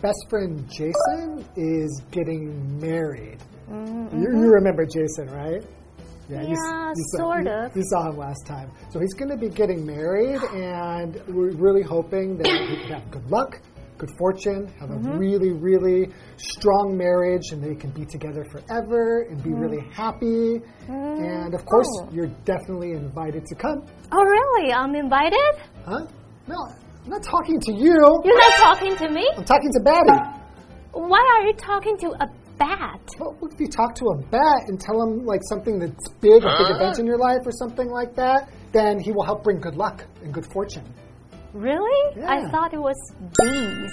best friend Jason is getting married. Mm-hmm, you, you mm-hmm. remember Jason, right? Yeah, you, you saw, sort you- of. You saw him last time. So he's going to be getting married, and we're really hoping that he can have good luck, good fortune, have Mm-hmm. a really, really strong marriage, and they can be together forever and be mm-hmm. really happy. And of course, Oh. you're definitely invited to come. Oh, really? I'm invited? Huh? No, I'm not talking to you. You're not talking to me? I'm talking to Batty. Why are you talking to a bat? Well, if you talk to a bat and tell him like something that's big, a big event in your life or something like that? Then he will help bring good luck and good fortune. Really? I thought it was bees.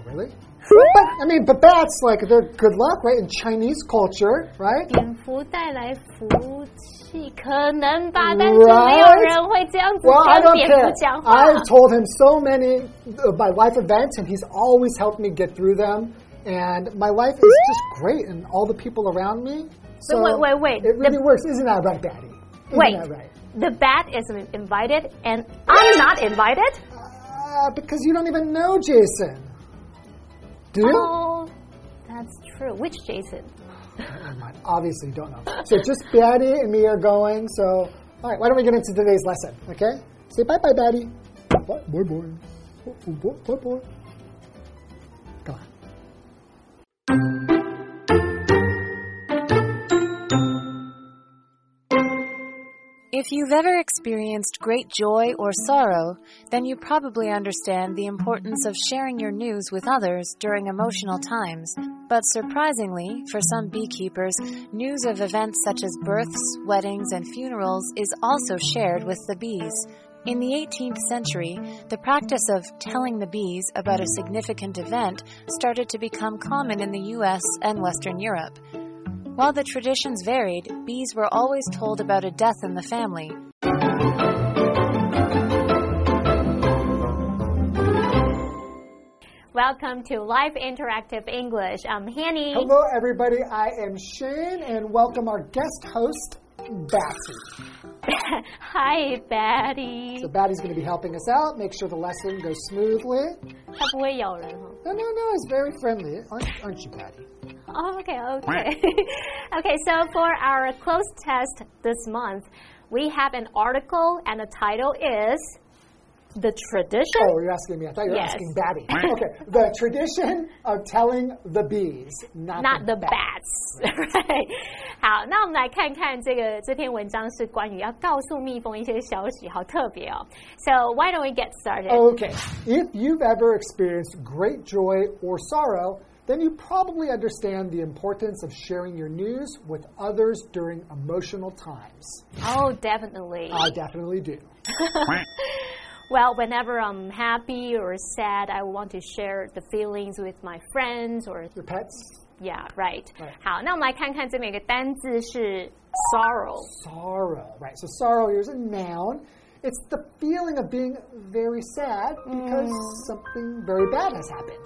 Oh, oh really? But I mean, but bats like they're good luck, right? In Chinese culture, right? 蝙蝠带来福气，可能吧，但是没有人会这样子 Well, I 跟 don't 蝙 care. 蝠讲话。 I've told him so many of my life events, and he's always helped me get through them. And my life is just great, and all the people around me. So wait, wait, wait. It really The- works, isn't that right, Batty? Isn't Wait. that right? The bat is invited, and I'm not invited. Uh, because you don't even know Jason. Do you? Oh, that's true. Which Jason? Mind. Obviously, you don't know. So just Batty and me are going. So, all right, why don't we get into today's lesson, okay? Say bye bye, Batty. Bye, boy, boy. Boy, boy, boy, If you've ever experienced great joy or sorrow, then you probably understand the importance of sharing your news with others during emotional times. But surprisingly, for some beekeepers, news of events such as births, weddings, and funerals is also shared with the bees. In the 18th century, the practice of telling the bees about a significant event started to become common in the US and Western Europe. While the traditions varied, bees were always told about a death in the family. Welcome to Live Interactive English. I'm Hanny. Hello, everybody. I am Shane, and welcome our guest host, Batty. Hi, Betty So, Batty's going to be helping us out, make sure the lesson goes smoothly. 它不会咬人哦。 No, no, no, it's very friendly, aren't, aren't you, Batty? Oh, okay, okay. okay, so for our cloze test this month, we have an article and the title is the tradition. Oh, you're asking me. I thought you were yes. asking Batty. okay, the tradition of telling the bees, not, not the, the bats. bats. right. 好，那我们来看看这个这篇文章是关于要告诉蜜蜂一些消息，好特别哦。So why don't we get started? Okay, if you've ever experienced great joy or sorrow then you probably understand the importance of sharing your news with others during emotional times. Oh, definitely. I definitely do. Well, whenever I'm happy or sad, I want to share the feelings with my friends or Your pets? yeah, right. Right. 好，那我们来看看这边有个单字是 sorrow。 Sorrow, right? So, sorrow here's a noun. It's the feeling of being very sad because something very bad has happened.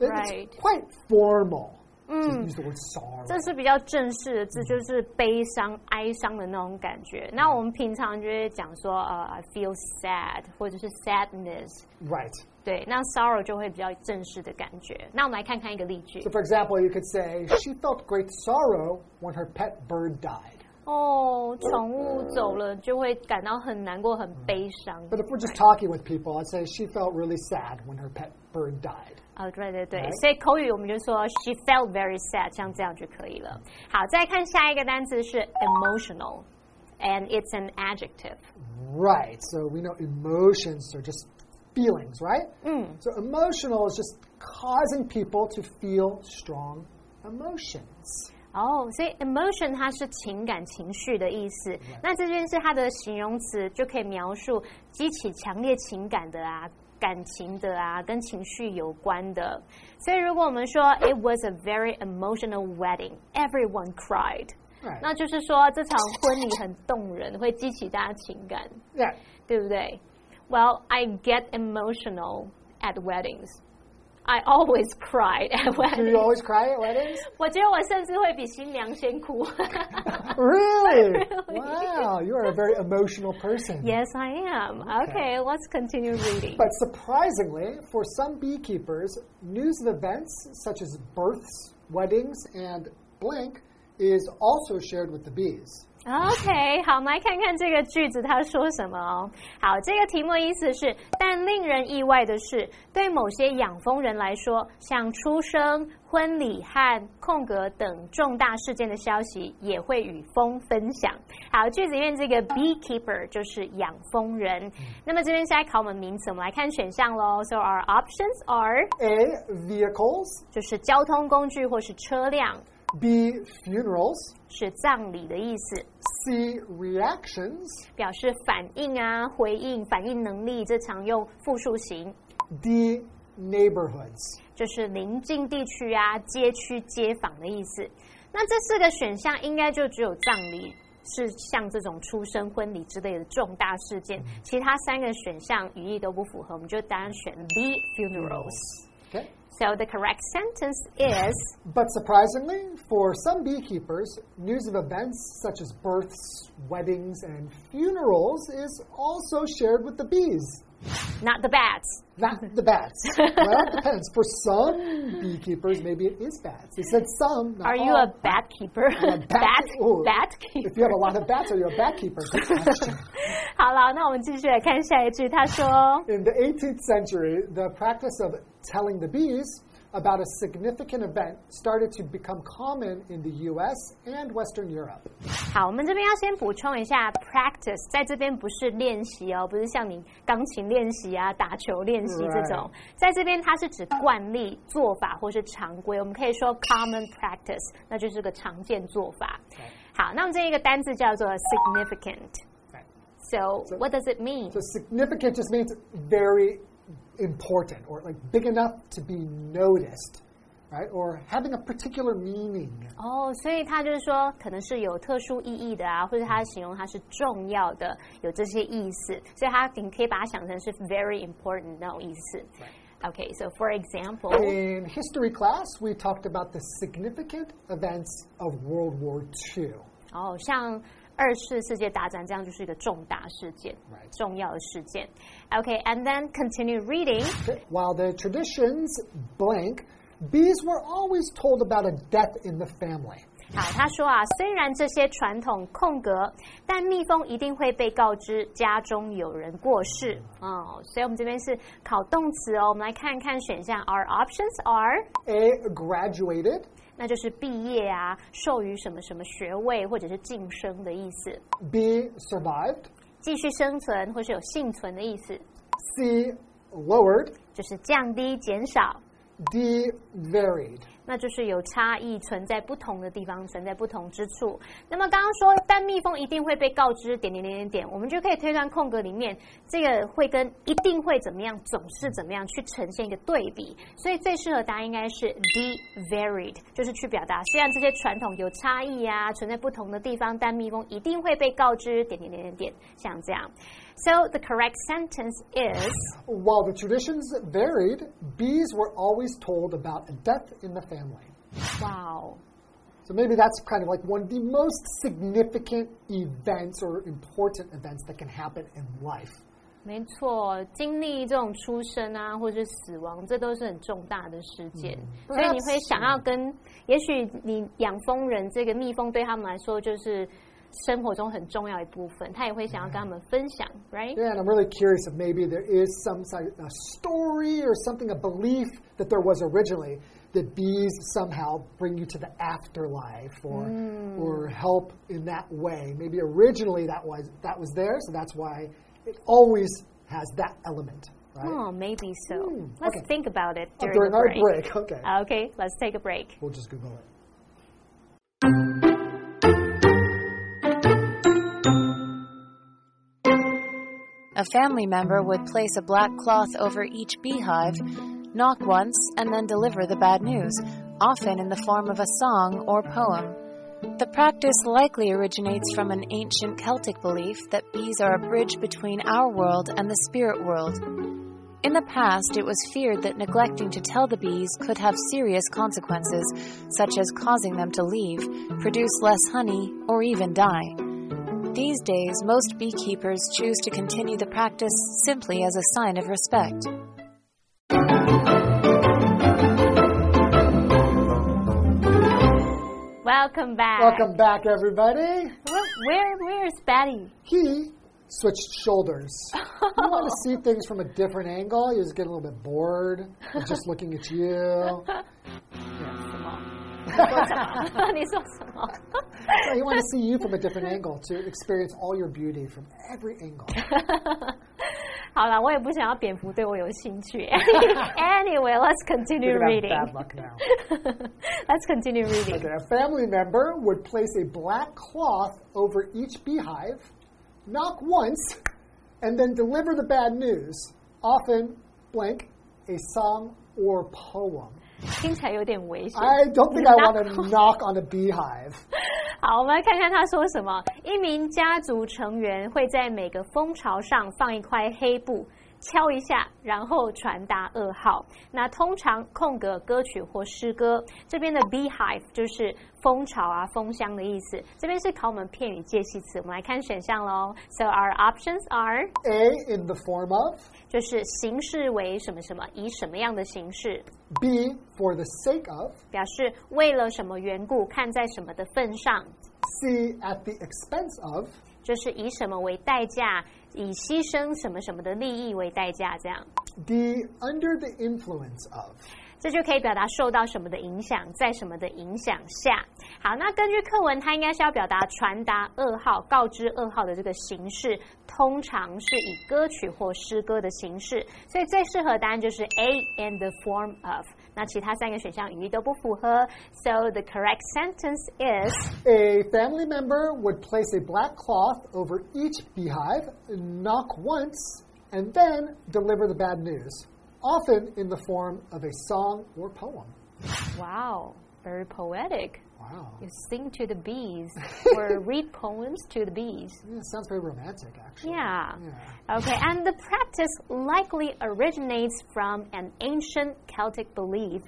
It- Right. It's quite formal to use the word sorrow. 这是比较正式的字，就是悲伤、哀伤的那种感觉。那我们平常就会讲说，呃，I feel sad，或者是 sadness。 Right. 对，那 sorrow 就会比较正式的感觉。那我们来看看一个例句 So, for example, you could say, She felt great sorrow when her pet bird died. 哦，宠物走了就会感到很难过、很悲伤。 But if we're just talking with people, I'd say she felt really sad when her pet bird died. 哦，对对对 Right. 所以口语我们就说 she felt very sad，像这样就可以了。好，再看下一个单词是 emotional，and it's an adjective。 Right. So we know emotions are just feelings, right? So emotional is just causing people to feel strong emotions. 哦，所以 emotion 它是情感、情绪的意思。那这边是它的形容词，就可以描述激起强烈情感的啊、 感情的啊，跟情绪有关的。所以如果我们说 It was a very emotional wedding, everyone cried， Right. 那就是说这场婚礼很动人，会激起大家情感， Yeah. 对不对？Well, I get emotional at weddings. I always cry at Do you weddings. always cry at weddings? 我觉得我甚至会比新娘先哭。 Really? Really? Wow, you are you're a very emotional person. Yes, I am. Okay, let's continue reading. But surprisingly, for some beekeepers, news of events such as births, weddings, and blank is also shared with the bees. OK，好，我们来看看这个句子他说什么哦。好，这个题目意思是，但令人意外的是，对某些养蜂人来说，像出生、婚礼和空格等重大事件的消息，也会与蜂分享。好，句子里面这个 beekeeper 就是养蜂人。那么这边现在考我们名词，我们来看选项喽。So our options are A. Vehicles. 就是交通工具或是车辆。B. Funerals. 是葬礼的意思，C. Reactions. 表示反应啊、回应、反应能力，这常用复数型。D. Neighborhoods. 就是邻近地区啊、街区、街坊的意思。那这四个选项应该就只有葬礼是像这种出生、婚礼之类的重大事件，其他三个选项语义都不符合，我们就当然选 B funerals。Okay. So the correct sentence is But surprisingly, for some beekeepers, news of events such as births, weddings, and funerals is also shared with the bees. not the bats. Not the bats. well, it depends. For some beekeepers, maybe it is bats. They said some. Not Are you all. a bat keeper? a bat- bat Ooh. bat If keeper. you have a lot of bats, are you a bat keeper? Good question. 好了，那我们继续来看下一句。他说 In the 18th century, the practice of telling the bees about a significant event started to become common in the US and Western Europe.：“ 好，我们这边要先补充一下，practice 在这边不是练习哦，不是像你钢琴练习啊、打球练习这种，在这边它是指惯例、做法或是常规。我们可以说 common practice，那就是个常见做法。好，那么这一个单字叫做 significant。 Right. So what does it mean? So significant just means very important or like big enough to be noticed, right? Or having a particular meaning. 哦，所以它就是说，可能是有特殊意义的啊，或者它形容它是重要的，有这些意思，所以它你可以把它想成是 very important 那种意思。Okay, so for example, In history class, we talked about the significant events of World War II. 哦，像 二次世界大战这样就是一个重大事件 Right. 重要的事件。Okay, and then continue reading. Okay. While the traditions blank, bees were always told about a death in the family. 好，他说啊，虽然这些传统空格，但蜜蜂一定会被告知家中有人过世哦。所以我们这边是考动词哦。我们来看看选项，Our options are， A. Graduated. 那就是毕业啊，授予什么什么学位或者是晋升的意思，B. Survived. 继续生存或是有幸存的意思，C. Lowered. 就是降低、减少。D. Varied. 那就是有差异，存在不同的地方，存在不同之处。那么刚刚说，但蜜蜂一定会被告知点点点点点，我们就可以推断空格里面这个会跟一定会怎么样，总是怎么样去呈现一个对比。所以最适合答案应该是 D varied，就是去表达虽然这些传统有差异啊，存在不同的地方，但蜜蜂一定会被告知点点点点点，像这样。So the correct sentence is While the traditions varied, bees were always told about a death in the family. wow。 So maybe that's kind of like one of the most significant events or important events that can happen in life. 没错，经历这种出生啊，或者是死亡，这都是很重大的事件，所以你会想要跟，也许你养蜂人这个蜜蜂对他们来说就是 生活中很重要一部分，他也会想要跟他们分享，right？ Yeah, and I'm really curious if maybe there is some sort of a story or something, a belief that there was originally that bees somehow bring you to the afterlife or or help in that way. Maybe originally that was that was there, so that's why it always has that element, right? Oh, maybe so. Hmm, Let's okay. think about it Oh, during, during the our break. break, okay. Okay, let's take a break. we'll just Google it. A family member would place a black cloth over each beehive, knock once, and then deliver the bad news, often in the form of a song or poem. The practice likely originates from an ancient Celtic belief that bees are a bridge between our world and the spirit world. In the past, it was feared that neglecting to tell the bees could have serious consequences, such as causing them to leave, produce less honey, or even die. These days, most beekeepers choose to continue the practice simply as a sign of respect. Welcome back. Welcome back, everybody. Where, where, where is Betty? He switched shoulders. you want to see things from a different angle. He was getting a little bit bored of just looking at you. 什么？你说什么？ So he wanted to see you from a different angle to experience all your beauty from every angle. 好了，我也不想要蝙蝠对我有兴趣。anyway, let's continue You're gonna have reading. bad luck now. let's continue reading. Okay, a family member would place a black cloth over each beehive, knock once, and then deliver the bad news, often blank, a song or poem. 听起来有点危险。I don't think I want to knock on beehive. 好，我们来看看他说什么。一名家族成员会在每个蜂巢上放一块黑布，敲一下，然后传达噩耗。那通常空格歌曲或诗歌。这边的 beehive 就是蜂巢啊、蜂箱的意思。这边是考我们片语介系词。我们来看选项喽。So our options are A, in the form of, 就是形式为什么什么，以什么样的形式，B, for the sake of, 表示为了什么缘故，看在什么的份上。C, at the expense of, 就是以什么为代价，以牺牲什么什么的利益为代价，这样，The under the influence of. 这就可以表达受到什么的影响，在什么的影响下。好，那根据课文，它应该是要表达传达噩耗、告知噩耗的这个形式，通常是以歌曲或诗歌的形式，所以最适合答案就是 A and the form of。那其他三个选项语义都不符合，so the correct sentence is A family member would place a black cloth over each beehive, knock once, and then deliver the bad news, often in the form of a song or poem. wow, very poetic. Wow. You sing to the bees or read poems to the bees. Yeah, sounds very romantic, actually. Yeah. Yeah. Okay, and the practice likely originates from an ancient Celtic belief.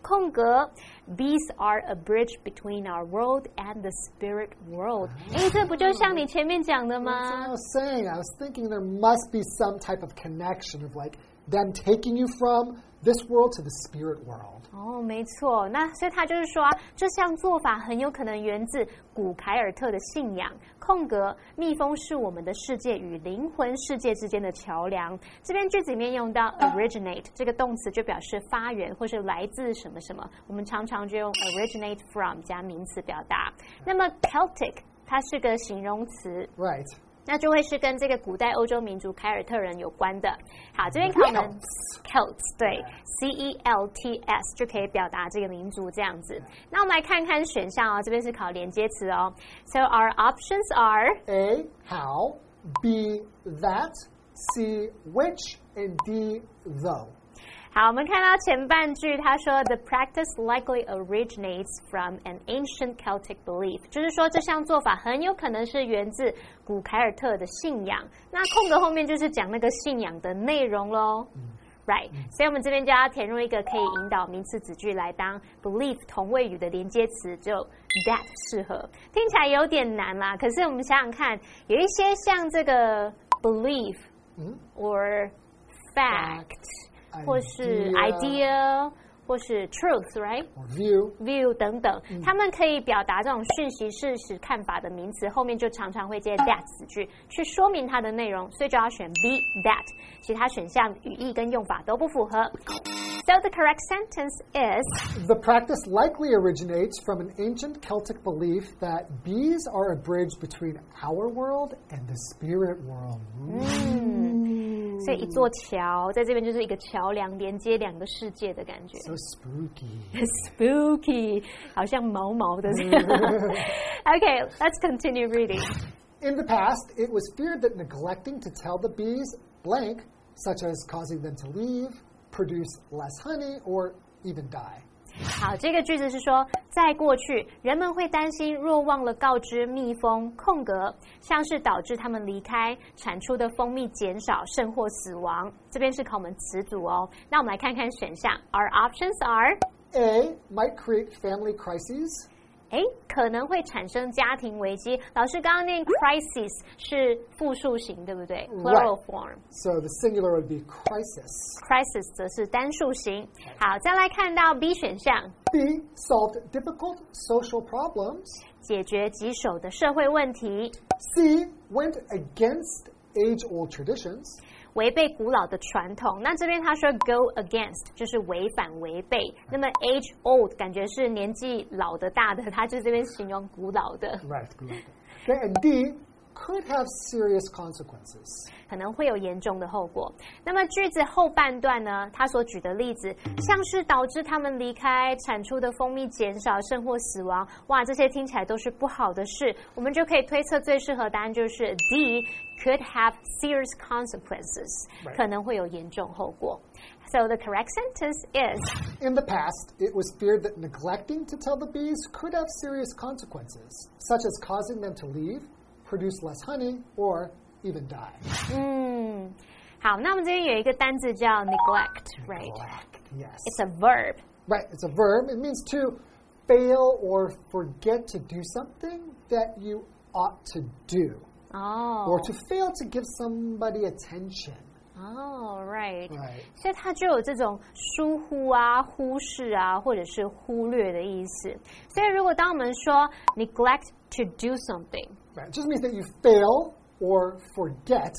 空格 Bees are a bridge between our world and the spirit world. 诶，这不就像你前面讲的 That's what 吗 I？was saying. I was thinking there must be some type of connection of like them taking you from this world to the spirit world. 哦，没错，那所以他就是说、啊，这项做法很有可能源自古凯尔特的信仰。空格，蜜蜂是我们的世界与灵魂世界之间的桥梁。这边句子里面用到 originate 这个动词，就表示发源或是来自什么什么。我们常常就用 originate from 加名词表达。那么 Celtic 它是个形容词，Right. 那就会是跟这个古代欧洲民族凯尔特人有关的。好，这边 考我们 Celts 对 C E L T S 就可以表达这个民族这样子。那我们来看看选项哦，这边是考连接词哦。So our options are A, how, B, that, C, which, and D, though. 好，我们看到前半句，他说 The practice likely originates from an ancient Celtic belief，就是说这项做法很有可能是源自古凯尔特的信仰。那空格后面就是讲那个信仰的内容喽。Right，所以我们这边就要填入一个可以引导名词子句来当 belief 同位语的连接词，只有 that 适合。听起来有点难啦，可是我们想想看，有一些像这个 belief 嗯 or fact。或是 idea，或是 truth，right？ or view. view 等等，他们可以表达这种讯息、事实、看法的名词，后面就常常会接 that 子句去说明它的内容，所以就要选 be that。其他选项语义跟用法都不符合。So the correct sentence is The practice likely originates from an ancient Celtic belief that bees are a bridge between our world and the spirit world. 所以一座桥在这边就是一个桥梁，连接两个世界的感觉。 So spooky. Spooky，好像毛毛的这样。okay, let's continue reading. In the past, it was feared that neglecting to tell the bees blank, such as causing them to leave, produce less honey, or even die. 好，这个句子是说，在过去，人们会担心若忘了告知蜜蜂空格，像是导致他们离开，产出的蜂蜜减少，甚或死亡。这边是考我们词组哦。那我们来看看选项，Our options are A might create family crises. 哎，可能会产生家庭危机。老师刚刚念 crisis 是复数型，对不对？plural form。So the singular would be crisis. crisis 则是单数型。好，再来看到 B 选项，B solved difficult social problems. 解决棘手的社会问题，C went against age-old traditions. 违背古老的传统。那这边他说 go against 就是违反、违背。那么 age old 感觉是年纪老的、大的，他就这边形容古老的，Right. Okay, and D could have serious consequences. 可能会有严重的后果。那么句子后半段呢，他所举的例子，像是导致他们离开、产出的蜂蜜减少，甚或死亡，哇，这些听起来都是不好的事。我们就可以推测最适合答案就是 D could have serious consequences， Right. 可能会有严重后果。So the correct sentence is In the past, it was feared that neglecting to tell the bees could have serious consequences, such as causing them to leave, produce less honey, or even die. 嗯，好，那我们这边有一个单字叫 neglect，right？It's Neglect, yes. a verb。 Right, it's a verb. It means to fail or forget to do something that you ought to do, 哦 or to fail to give somebody attention. 哦，right。 Right. 所以它就有这种疏忽啊、忽视啊，或者是忽略的意思。所以如果当我们说 neglect to do something， Right. It just means that you fail or forget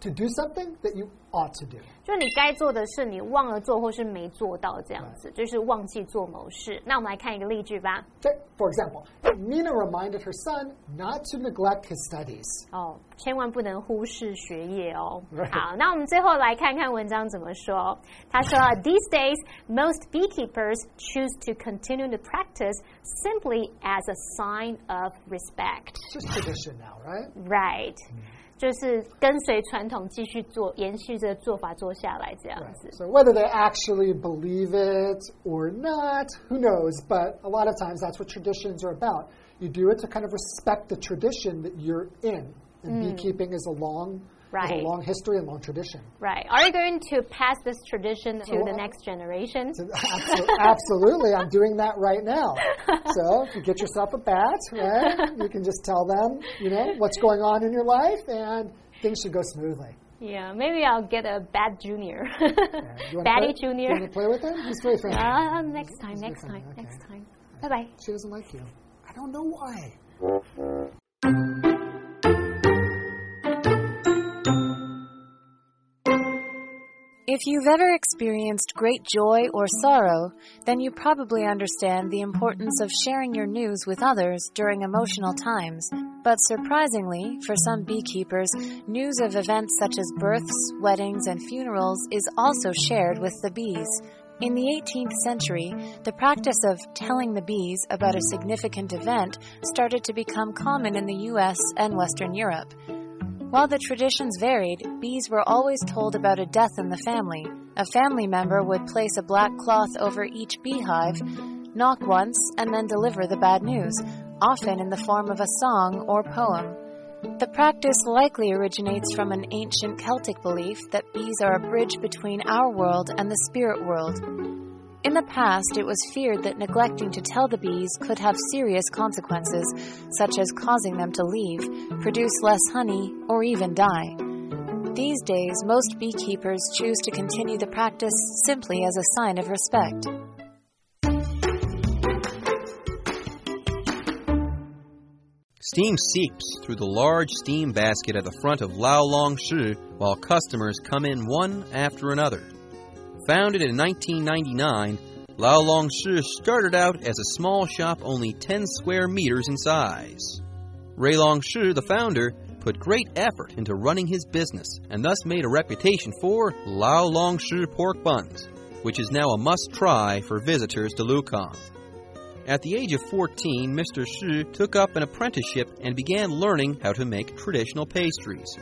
to do something that you ought to do. 就你该做的事你忘了做，或是没做到这样子，就是忘记做某事。那我们来看一个例句吧。 Okay, for example, Nina reminded her son not to neglect his studies. 哦，千万不能忽视学业哦。 Right. 好，那我们最后来看看文章怎么说。他说，These days, most beekeepers choose to continue the practice simply as a sign of respect. It's just tradition now, right? Right， 就是跟随传统继续做，延续这个做法做下来这样 Right. 子。 So whether they actually believe it or not, who knows? But a lot of times that's what traditions are about. You do it to kind of respect the tradition that you're in. And beekeeping is a long, has a Right. long history and long tradition. Right. Are you going to pass this tradition to Oh, the next generation? Absol- Absolutely, I'm doing that right now. So if you get yourself a bat, right, you can just tell them, you know, what's going on in your life, and things should go smoothly. Yeah, maybe I'll get a bad junior. Wanna Batty play- junior. You want to play with him? He's very friendly. Uh, next time, next time, next time. Bye bye. She doesn't like you. I don't know why. If you've ever experienced great joy or sorrow, then you probably understand the importance of sharing your news with others during emotional times. But surprisingly, for some beekeepers, news of events such as births, weddings, and funerals is also shared with the bees. In the 18th century, the practice of telling the bees about a significant event started to become common in the US and Western Europe. While the traditions varied, bees were always told about a death in the family. A family member would place a black cloth over each beehive, knock once, and then deliver the bad news, often in the form of a song or poem. The practice likely originates from an ancient Celtic belief that bees are a bridge between our world and the spirit world. In the past, it was feared that neglecting to tell the bees could have serious consequences, such as causing them to leave, produce less honey, or even die. These days, most beekeepers choose to continue the practice simply as a sign of respect. Steam seeps through the large steam basket at the front of Lao Long Shi while customers come in one after another. Founded in 1999, Lao Long Shi started out as a small shop only 10 square meters in size. Ray Long Shi, the founder, put great effort into running his business and thus made a reputation for Lao Long Shi pork buns, which is now a must try for visitors to Lukang. At the age of 14, Mr. Shi took up an apprenticeship and began learning how to make traditional pastries.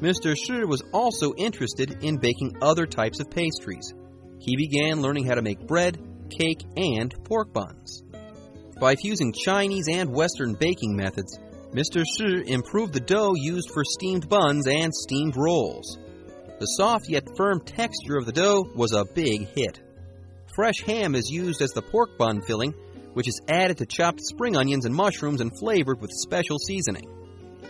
Mr. Shi was also interested in baking other types of pastries. He began learning how to make bread, cake, and pork buns. By fusing Chinese and Western baking methods, Mr. Shi improved the dough used for steamed buns and steamed rolls. The soft yet firm texture of the dough was a big hit. Fresh ham is used as the pork bun filling, which is added to chopped spring onions and mushrooms and flavored with special seasoning.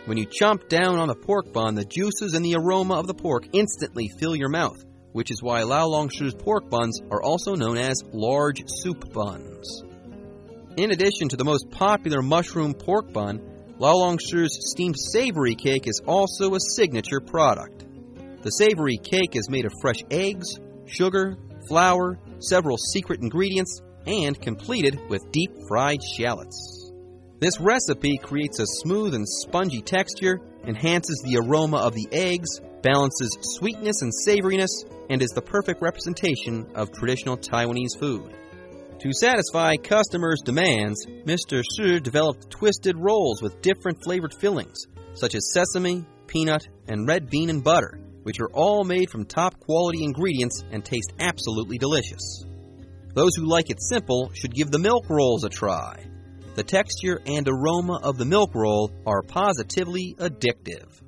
When you chomp down on the pork bun, the juices and the aroma of the pork instantly fill your mouth, which is why Lao Long Shi's pork buns are also known as large soup buns. In addition to the most popular mushroom pork bun, Lao Long Shi's steamed savory cake is also a signature product. The savory cake is made of fresh eggs, sugar, flour, several secret ingredients, and completed with deep fried shallots. This recipe creates a smooth and spongy texture, enhances the aroma of the eggs, balances sweetness and savoriness, and is the perfect representation of traditional Taiwanese food. To satisfy customers' demands, Mr. Shi developed twisted rolls with different flavored fillings, such as sesame, peanut, and red bean and butter, which are all made from top quality ingredients and taste absolutely delicious. Those who like it simple should give the milk rolls a try. The texture and aroma of the milk roll are positively addictive.